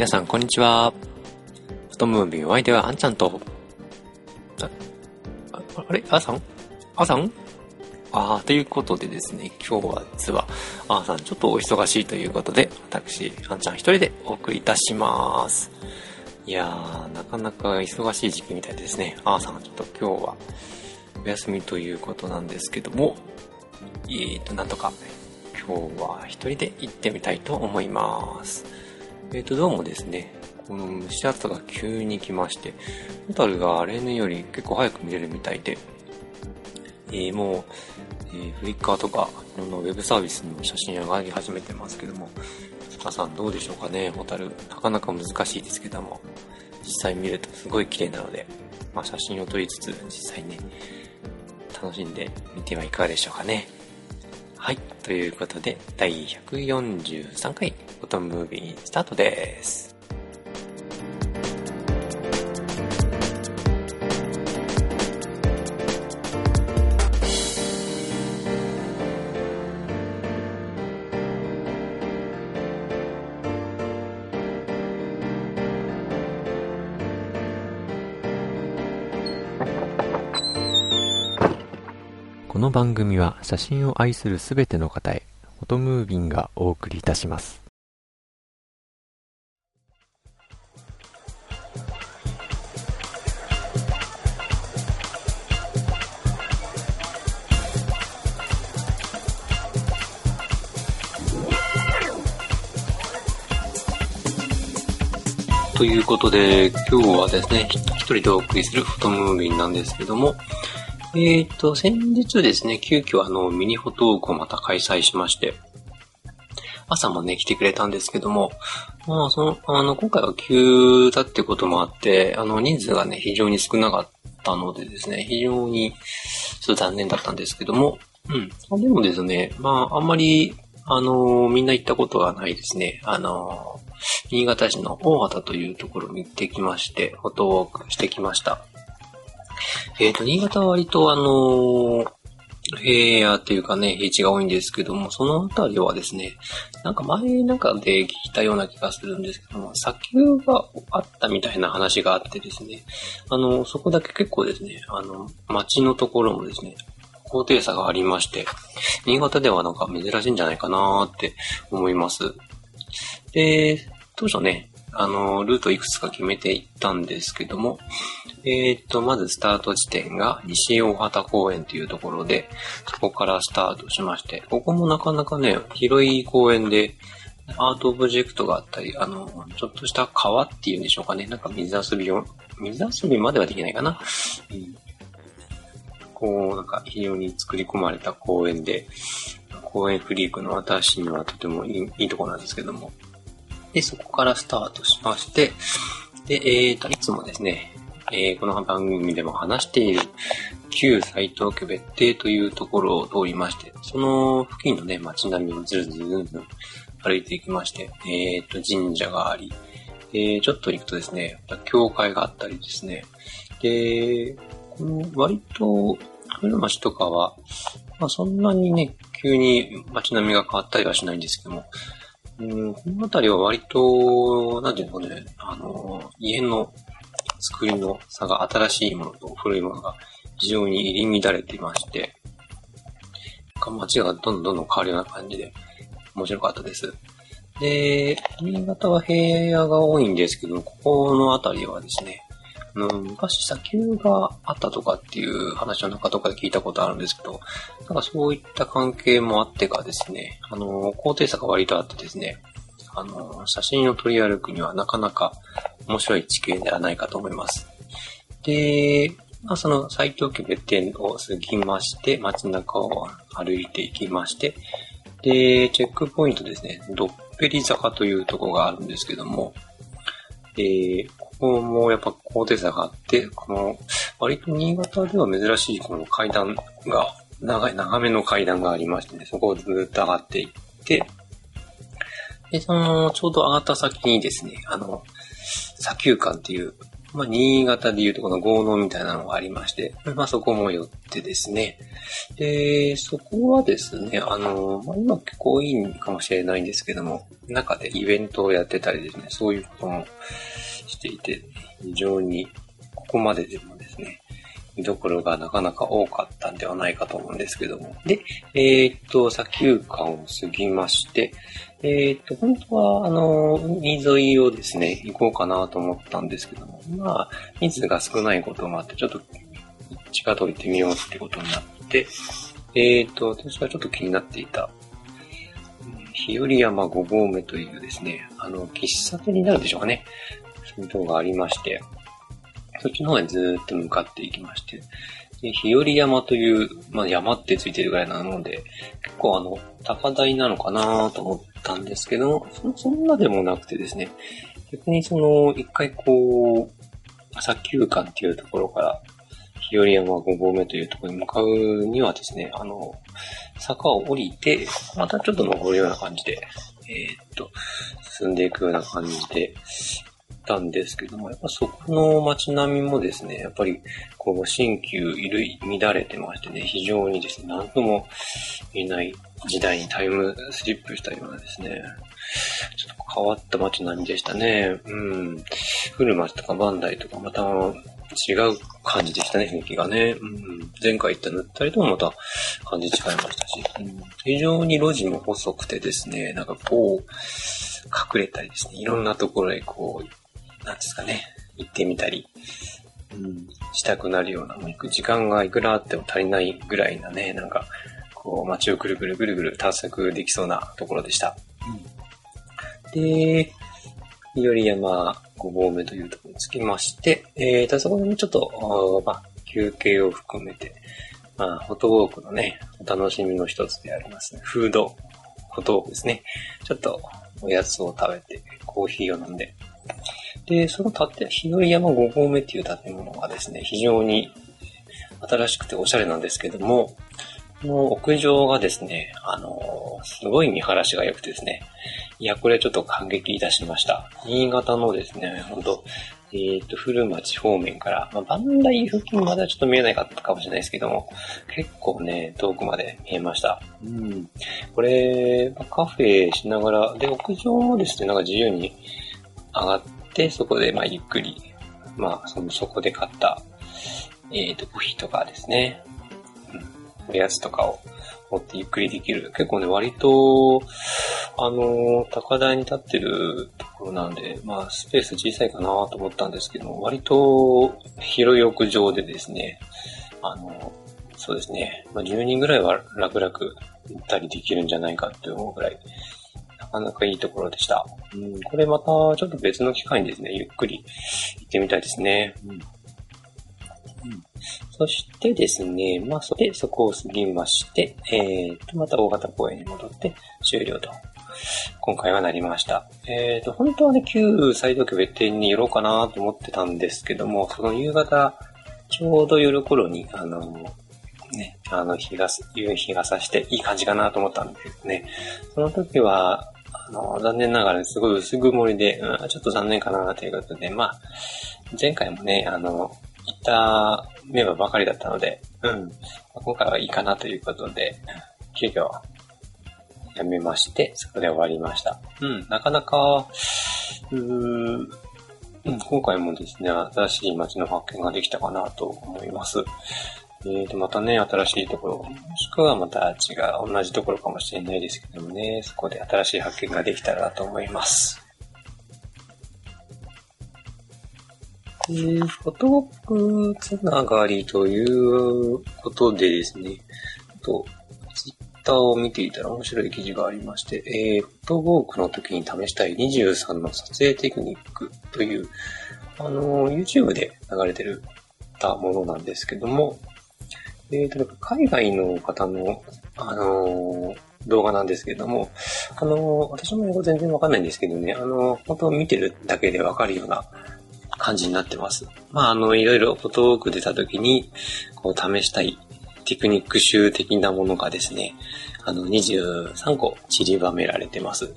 皆さん、こんにちは。フトムービーお相手はあんちゃんと、あ、ああれ？あさん？あーさん？ああ、ということでですね、今日は実は、あーさんちょっとお忙しいということで、私、あんちゃん一人でお送りいたします。いやー、なかなか忙しい時期みたいですね。あーさんちょっと今日はお休みということなんですけども、えーと、なんとか、今日は一人で行ってみたいと思います。えーと、どうもですね、この蒸し暑さが急に来まして、ホタルが例年より結構早く見れるみたいで、えーもう、えーフリッカーとか、いろんなウェブサービスにも写真を上がり始めてますけども、皆さんどうでしょうかね、ホタル。なかなか難しいですけども、実際見るとすごい綺麗なので、まあ写真を撮りつつ、実際ね、楽しんでみてはいかがでしょうかね。はい。ということで、第143回、フォトムービースタートです。番組は写真を愛するすべての方へ、フォトムービンがお送りいたします。ということで、今日はですね、一人でお送りするフォトムービンなんですけども、えっ、と、先日ですね、急遽あの、ミニフォトークをまた開催しまして、朝もね、来てくれたんですけども、まあ、その、あの、今回は急だってこともあって、あの、人数がね、非常に少なかったのでですね、非常に、ちょっと残念だったんですけども、うん。でもですね、まあ、あんまり、あの、みんな行ったことがないですね。あの、新潟市の大畑というところに行ってきまして、フォトウォークしてきました。えっ、と、新潟は割とあのー平野っていうかね、平地が多いんですけども、そのあたりはですね、なんか前なんかで聞いたような気がするんですけども、砂丘があったみたいな話があってですね、あの、そこだけ結構ですね、あの、町のところもですね、高低差がありまして、新潟ではなんか珍しいんじゃないかなーって思います。で、当初ね、あの、ルートいくつか決めていったんですけども、えーと、まずスタート地点が西大畑公園というところで、そこからスタートしまして、ここもなかなかね、広い公園で、アートオブジェクトがあったり、あの、ちょっとした川っていうんでしょうかね。なんか水遊びを、水遊びまではできないかな。うん、こう、なんか非常に作り込まれた公園で、公園フリークの私にはとてもいいいいところなんですけども。で、そこからスタートしまして、で、えーと、いつもですね、えーこの番組でも話している旧斎藤家別邸というところを通りまして、その付近のね、街並みをずるずるずる歩いていきまして、えーと、神社があり、えーちょっと行くとですね、教会があったりですね、で、この割と、古町とかは、まあそんなにね、急に街並みが変わったりはしないんですけども、うん、この辺りは割と、なんていうのかね、あの、家の作りの差が新しいものと古いものが非常に入り乱れていまして、街がどんどんどん変わるような感じで面白かったです。で、新潟は平野が多いんですけど、ここの辺りはですね、あの昔砂丘があったとかっていう話を中とかで聞いたことあるんですけど、なんかそういった関係もあってかですね、あの、高低差が割とあってですね、あの、写真を撮り歩くにはなかなか面白い地形ではないかと思います。で、まあ、その斎藤家別邸を過ぎまして、街中を歩いていきまして、で、チェックポイントですね、どっぺり坂というところがあるんですけども、えーここもやっぱ高低差があって、この、割と新潟では珍しいこの階段が、長い、長めの階段がありましてね、そこをずっと上がっていって、で、その、ちょうど上がった先にですね、あの、砂丘館っていう、まあ、新潟でいうとこの豪農みたいなのがありまして、まあ、そこも寄ってですね。で、そこはですね、あの、まあ、今結構いいかもしれないんですけども、中でイベントをやってたりですね、そういうこともしていて、非常に、ここまででもですね、見どころがなかなか多かったんではないかと思うんですけども。で、えー、っと、砂丘館を過ぎまして、えー、っと、本当は、あの、海沿いをですね、行こうかなと思ったんですけども、まあ、人数が少ないこともあって、ちょっと、近と行ってみようってことになって、えー、っと、私はちょっと気になっていた、日和山5合目というですね、あの、喫茶店になるでしょうかね。そういうとがありまして、そっちの方にずっと向かっていきまして、で日和山という、まあ山ってついてるぐらいなので、結構あの、高台なのかなと思ったんですけど、そそんなでもなくてですね、逆にその、一回こう、砂丘館っていうところから、日和山5合目というところに向かうにはですね、あの、坂を降りて、またちょっと登るような感じで、えー、っと、進んでいくような感じで、たんですけども、やっぱそこの街並みもですね、やっぱり、こう、新旧衣類乱れてましてね、非常にですね、なんとも言えない時代にタイムスリップしたようなですね、ちょっと変わった街並みでしたね。うん。古町とかバンダイとかまた違う感じでしたね、雰囲気がね。うん。前回行った塗ったりともまた感じ違いましたし、うん、非常に路地も細くてですね、なんかこう、隠れたりですね、いろんなところへこう、なんですかね、行ってみたり、うん、したくなるような、もう行く時間がいくらあっても足りないぐらいなね、なんか、こう、街をぐるぐるぐるぐる探索できそうなところでした。うん、で、山5合目というところに着きまして、えーと、そこでちょっと、まあ、休憩を含めて、まあ、フォトウォークのね、お楽しみの一つでありますね。フード、フォトウォークですね。ちょっと、おやつを食べて、コーヒーを飲んで、で、その建、日和山5合目っていう建物がですね、非常に新しくておしゃれなんですけども、この屋上がですね、あのすごい見晴らしが良くてですね、いや、これちょっと感激いたしました。新潟のですね、ほんと、えっ、ー、と、古町方面から、まあ、バンダイ付近まではちょっと見えなかったかもしれないですけども、結構ね、遠くまで見えました。うん。これ、カフェしながら、で、屋上もですね、なんか自由に上がって、そこで、まあ、ゆっくり、まあ、その、そこで買った、えっ、ー、と、コーヒーとかですね、うん、おやつとかを持ってゆっくりできる。結構ね、割と、あの、高台に立ってるところなんで、まあ、スペース小さいかなと思ったんですけど、割と広い屋上でですね、あの、そうですね、まあ、10人ぐらいは楽々行ったりできるんじゃないかって思うぐらい、かなかいいところでした。うん、これまたちょっと別の機会にですね、ゆっくり行ってみたいですね。うん。うん、そしてですね、まあ、そで、そこを過ぎまして、えー、と、また大型公園に戻って終了と。今回はなりました。えっ、ー、と、本当はね、旧サイド別店に寄ろうかなと思ってたんですけども、その夕方、ちょうど夜頃に、あの、ね、あの、日が、夕日が差していい感じかなと思ったんですけどね。その時は、の、残念ながらすごい薄曇りで、うん、ちょっと残念かなということで、まあ、前回もね、あの、行ったメンバーばかりだったので、うん、今回はいいかなということで、急遽、やめまして、そこで終わりました。うん、なかなか、うーん、今回もですね、新しい街の発見ができたかなと思います。えーと、またね、新しいところ、もしくはまた違う、同じところかもしれないですけどもね、そこで新しい発見ができたらなと思います。えー、フォトボックつながりということでですね、と、ツイッターを見ていたら面白い記事がありまして、えー、フォトボークの時に試したい23の撮影テクニックという、あの、YouTube で流れてるたものなんですけども、えっ、ー、と、海外の方の、あのー、動画なんですけども、あのー、私も英語全然わかんないんですけどね、あの本当見てるだけでわかるような感じになってます。まあ、あの、いろいろフォトーク出た時に、こう試したいテクニック集的なものがですね、あの、23個散りばめられてます。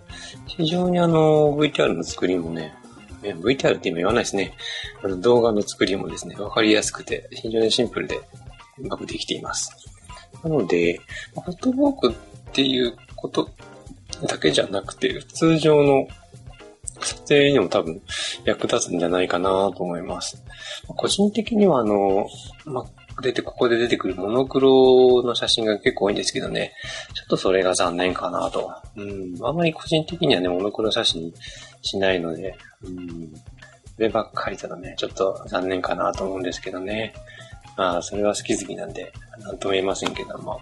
非常にあの、VTR の作りもね、VTR って今言わないですね。あの動画の作りもですね、わかりやすくて、非常にシンプルでうまくできています。なので、フォトボークっていうことだけじゃなくて、通常の撮影にも多分役立つんじゃないかなと思います。個人的にはあの、まあ出て、ここで出てくるモノクロの写真が結構多いんですけどね、ちょっとそれが残念かなと。うん、あんまり個人的にはね、モノクロ写真しないので、うん、上ばっかりだとね、ちょっと残念かなと思うんですけどね。まあ、それは好き好きなんで、なんとも言えませんけども。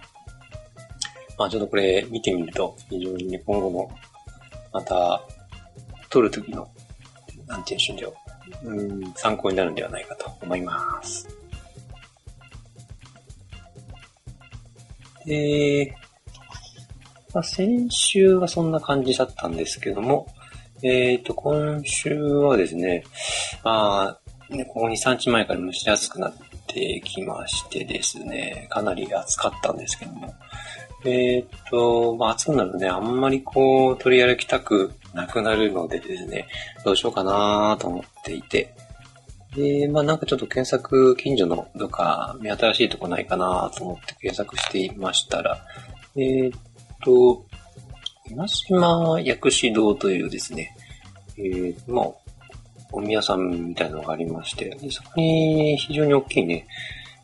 まあ、ちょっとこれ見てみると、非常にね、今後も、また、撮るときの、なんていうんでしょう。うん、参考になるんではないかと思います。で、まあ、先週はそんな感じだったんですけども、えっ、ー、と、今週はですね、まあ、ね、ここ2、3日前から蒸し暑くなってってきましてですね、かなり暑かったんですけども、えっ、と、まあ、暑くなるとね、あんまりこう、取り歩きたくなくなるのでですね、どうしようかなと思っていて、で、まあなんかちょっと検索、近所のどか目新しいとこないかなと思って検索していましたら、えー、っと、今島薬師堂というですね、えー、まあ、お宮さんみたいなのがありまして、でそこに非常に大きいね、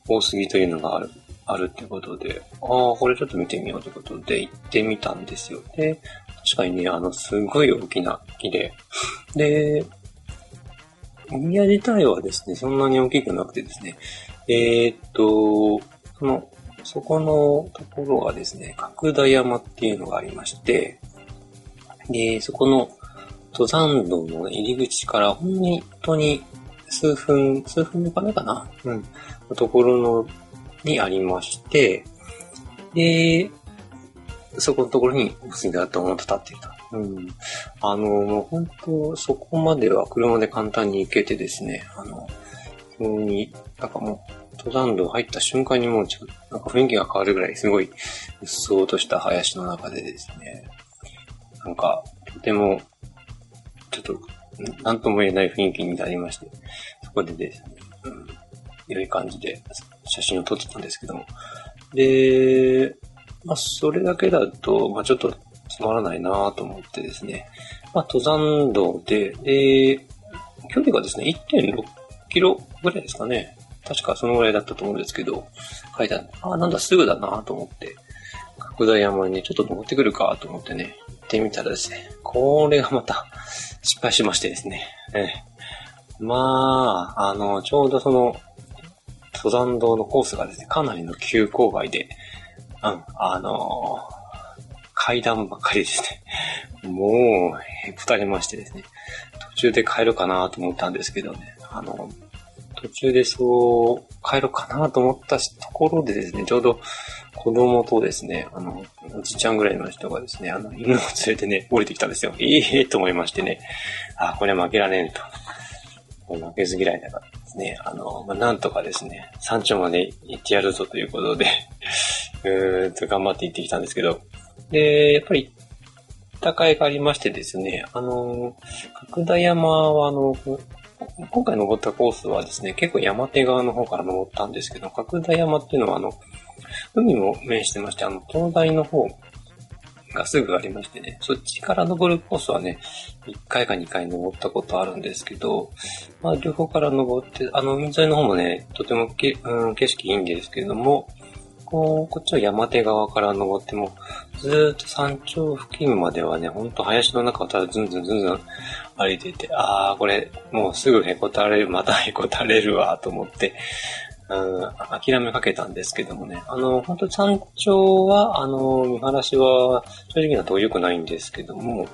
大杉というのがある、あるってことで、ああ、これちょっと見てみようということで行ってみたんですよ。で、確かにね、あの、すごい大きな木で、で、お宮自体はですね、そんなに大きくなくてですね、えー、っと、その、そこのところがですね、角田山っていうのがありまして、で、そこの登山道の入り口から本当に数分、数分のかなかな？うん。のところの、にありまして、で、そこのところにお杉がドーンと立っていると。うん。あの、もう本当、そこまでは車で簡単に行けてですね、あの、非常に、なんかもう、登山道入った瞬間にもうちょっと、なんか雰囲気が変わるぐらい、すごい、うっそうとした林の中でですね、なんか、とても、と、なんとも言えない雰囲気になりまして、そこでですね、うん、良い感じで写真を撮ってたんですけども、で、まあ、それだけだと、まあ、ちょっとつまらないなと思ってですね。まあ、登山道で、で、距離がですね、1.6キロぐらいですかね。確かそのぐらいだったと思うんですけど、書いてある。あ、なんだ、すぐだなと思って、角田山にちょっと登ってくるかと思ってね、行ってみたらですね、これがまた 失敗しましてですね。えまあ、あの、ちょうどその、登山道のコースがですね、かなりの急勾配で、うん、あのー階段ばっかりですね。もう、へこたれましてですね。途中で帰るかなと思ったんですけどね。あの、途中でそう、帰ろうかなと思ったところでですね、ちょうど子供とですね、あの、おじちゃんぐらいの人がですね、あの、犬を連れてね、降りてきたんですよ。ええ、と思いましてね。あ、これは負けられんと。負けず嫌いだからですね、あの、まあ、なんとかですね、山頂まで行ってやるぞということで うーんと頑張って行ってきたんですけど、で、やっぱり、高いがありましてですね、あの、角田山は、あの、今回登ったコースはですね、結構山手側の方から登ったんですけど、角田山っていうのは、あの、海も面してまして、あの、東大の方がすぐありましてね、そっちから登るコースはね、1回か2回登ったことあるんですけど、まあ、両方から登って、あの、海沿いの方もね、とてもけ、うん、景色いいんですけれども、こう、こっちは山手側から登っても、ずっと山頂付近まではね、ほんと林の中をただずんずんずんずん歩いてて、あー、これ、もうすぐへこたれる、またへこたれるわ、と思って、うん、諦めかけたんですけどもね。あの、本当山頂は、あの、見晴らしは正直なと良くないんですけども、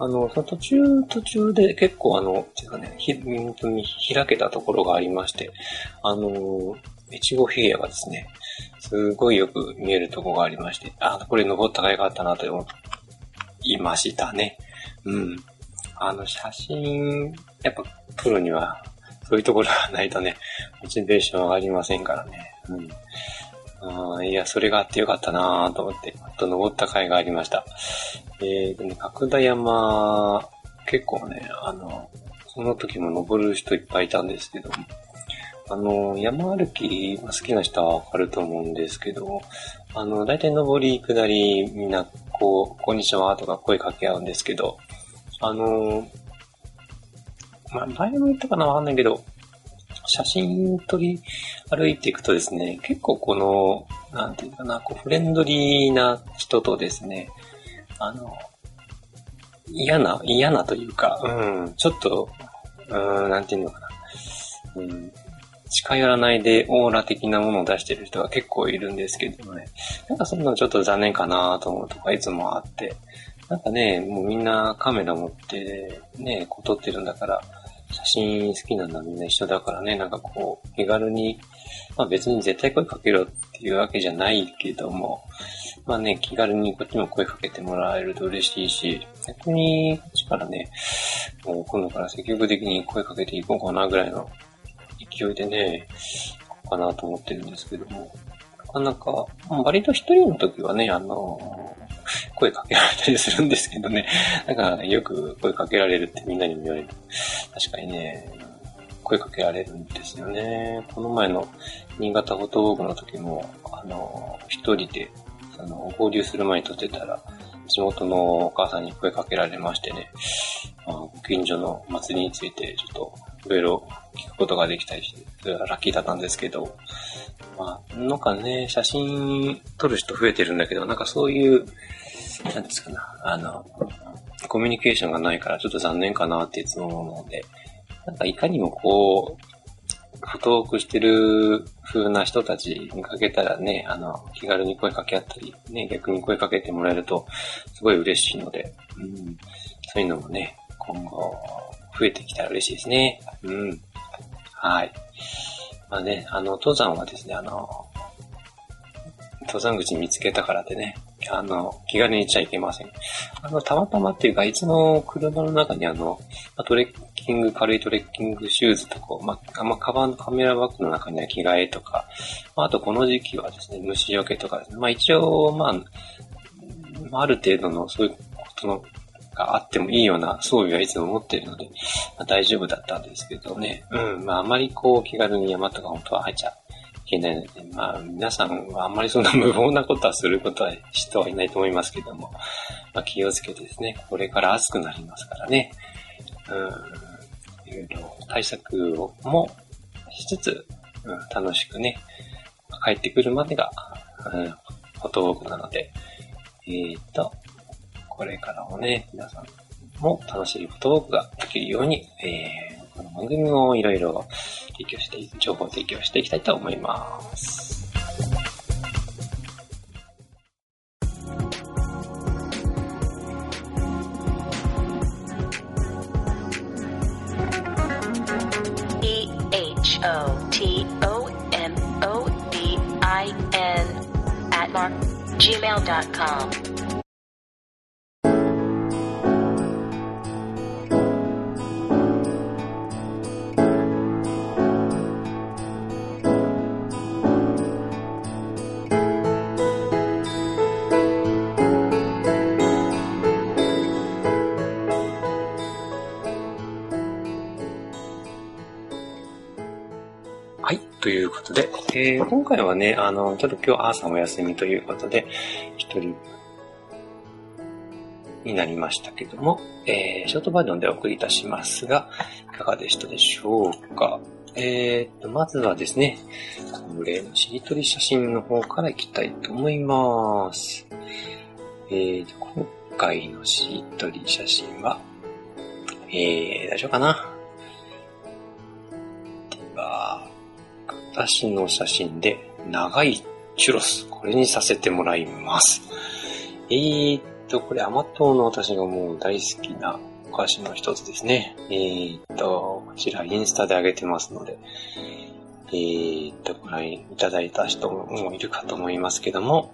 あの、その途中、途中で結構あの、ていうかね、ひ、本当に開けたところがありまして、あの、越後平野がですね、すごいよく見えるとこがありまして、あ、これ登った甲斐があったなと思いましたね。うん。あの、写真、やっぱ撮るには、そういうところがないとね、モチベーション上がりませんからね。うん。あいや、それがあってよかったなぁと思って、ほんと登った甲斐がありました。えーとね、角田山、結構ね、あの、その時も登る人いっぱいいたんですけど、あの、山歩き好きな人はわかると思うんですけど、あの、大体登り、下り、みんな、こう、こんにちはとか声かけ合うんですけど、あの、まあ、前も言ったかなわかんないけど、写真撮り歩いていくとですね、結構この、なんていうかな、こうフレンドリーな人とですね、あの、嫌な、嫌なというか、うん、ちょっと、うん、なんていうのかな、うん、近寄らないでオーラ的なものを出してる人が結構いるんですけどもね、なんかそんなのちょっと残念かなと思うとかいつもあって、なんかね、もうみんなカメラ持ってね、こう撮ってるんだから、写真好きなのはみんな一緒だからね、なんかこう、気軽に、まあ別に絶対声かけろっていうわけじゃないけども、まあね、気軽にこっちも声かけてもらえると嬉しいし、逆にこっちからね、もう今度から積極的に声かけていこうかなぐらいの勢いでね、行こうかなと思ってるんですけども、なかなか、割と一人の時はね、あの、声かけられたりするんですけどね。なんか、よく声かけられるってみんなにも言われる。確かにね、声かけられるんですよね。この前の新潟フォトウォークの時も、あの、一人で、あの、合流する前に撮ってたら、地元のお母さんに声かけられましてね、あ、ご近所の祭りについてちょっといろいろ聞くことができたりして、それはラッキーだったんですけど、まあ、なんかね、写真撮る人増えてるんだけど、なんかそういう、なんですかな、あの、コミュニケーションがないからちょっと残念かなっていつも思うので、なんかいかにもこう、フトークしてる風な人たちにかけたらね、あの、気軽に声かけ合ったり、ね、逆に声かけてもらえると、すごい嬉しいので、うん、そういうのもね、今後、増えてきたら嬉しいですね。うん。はい。まあね、あの、登山はですね、あの、登山口見つけたからでね、あの、気軽に行っちゃいけません。あの、たまたまっていうか、いつも車の中にあの、トレッキング、軽いトレッキングシューズとか、まあ、まあ、カバンカメラバッグの中には着替えとか、まあ、あとこの時期はですね、虫除けとかですね、まあ一応、まあ、ある程度のそういうことのがあってもいいような装備はいつも持っているので、まあ、大丈夫だったんですけどね。うん、まああまりこう気軽に山とか本当は入っちゃいけないので、まあ皆さんはあんまりそんな 無謀なことはすることは人はいないと思いますけども、まあ気をつけてですね、これから暑くなりますからね。うん、いろいろ対策をもしつつ、うん、楽しくね、帰ってくるまでが、うん、フォトウォークなので、えー、っと、これからもね、皆さんも楽しいフォトウォークができるように、えー、この番組もいろいろ提供して、情報提供していきたいと思います。gmail.com ことで、えー、今回はね、あの、ちょっと今日朝お休みということで、一人になりましたけども、えー、ショートバージョンでお送りいたしますが、いかがでしたでしょうか？えーと、まずはですね、こ例のしりとり写真の方からいきたいと思います。えーと、今回のしりとり写真は、えー、大丈夫かな？私の写真で長いチュロス。これにさせてもらいます。えー、っと、これ甘党の私がもう大好きなお菓子の一つですね。えー、っと、こちらインスタで上げてますので、えー、っと、ご覧いただいた人もいるかと思いますけども、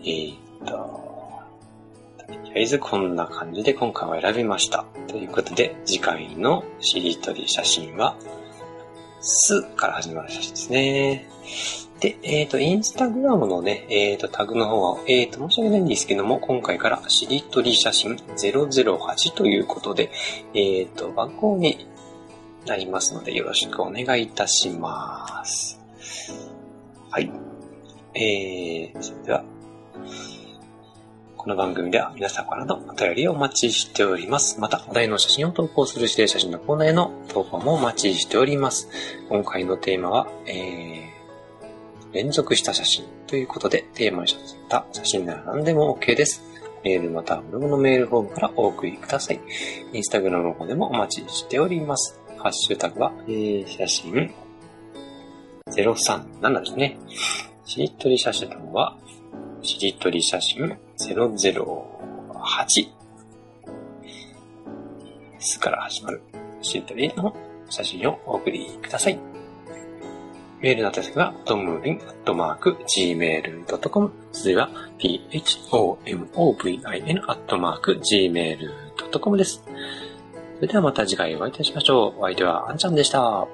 えー、っと、とりあえずこんな感じで今回は選びました。ということで、次回のしりとり写真は、すから始まる写真ですね。で、えっ、ー、と、インスタグラムのね、えっ、ー、と、タグの方は、えっ、ー、と、申し訳ないんですけども、今回からしりとり写真008ということで、えっ、と、番号になりますので、よろしくお願いいたします。はい。えー、それでは、この番組では皆さんからのお便りをお待ちしております。また、お題の写真を投稿する指定写真のコーナーへの投稿もお待ちしております。今回のテーマは、えー、連続した写真ということで、テーマにした写真なら何でも OK です。メールまたはブログのメールフォームからお送りください。インスタグラムの方でもお待ちしております。ハッシュタグは、えー、写真037ですね。しりとり写真は、しりとり写真008。すから始まるしりとりの写真をお送りください。メールの宛先は、トムリンアットマーク gmail.com。それは、phomovin アットマーク gmail.com です。それではまた次回お会いいたしましょう。お相手はあんちゃんでした。